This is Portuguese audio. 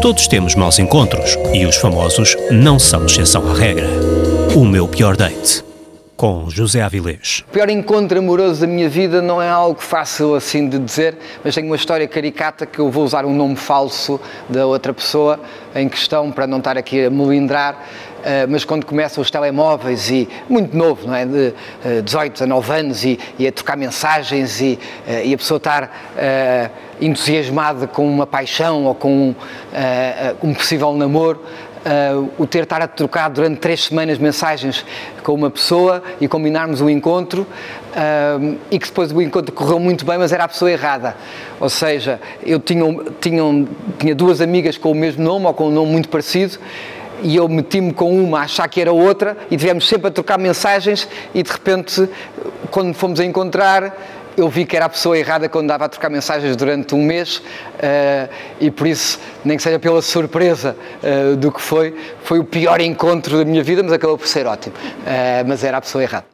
Todos temos maus encontros e os famosos não são exceção à regra. O meu pior date. Com José Avilés. O pior encontro amoroso da minha vida não é algo fácil assim de dizer, mas tenho uma história caricata que eu vou usar um nome falso da outra pessoa em questão para não estar aqui a melindrar. Uh, mas quando começam os telemóveis e muito novo, não é? De uh, 18, 19 anos e, e, a trocar mensagens e, uh, e a pessoa estar entusiasmada com uma paixão ou com um possível namoro, Uh, o ter estar a trocar durante três semanas mensagens com uma pessoa e combinarmos o encontro uh, e que depois o encontro correu muito bem, mas era a pessoa errada. Ou seja, eu tinha, tinha, tinha duas amigas com o mesmo nome ou com um nome muito parecido e eu meti-me com uma a achar que era outra e tivemos sempre a trocar mensagens e de repente, quando fomos a encontrar, eu vi que era a pessoa errada quando dava a trocar mensagens durante um mês uh, e por isso, nem que seja pela surpresa uh, do que foi, foi o pior encontro da minha vida, mas acabou por ser ótimo. Uh, mas era a pessoa errada.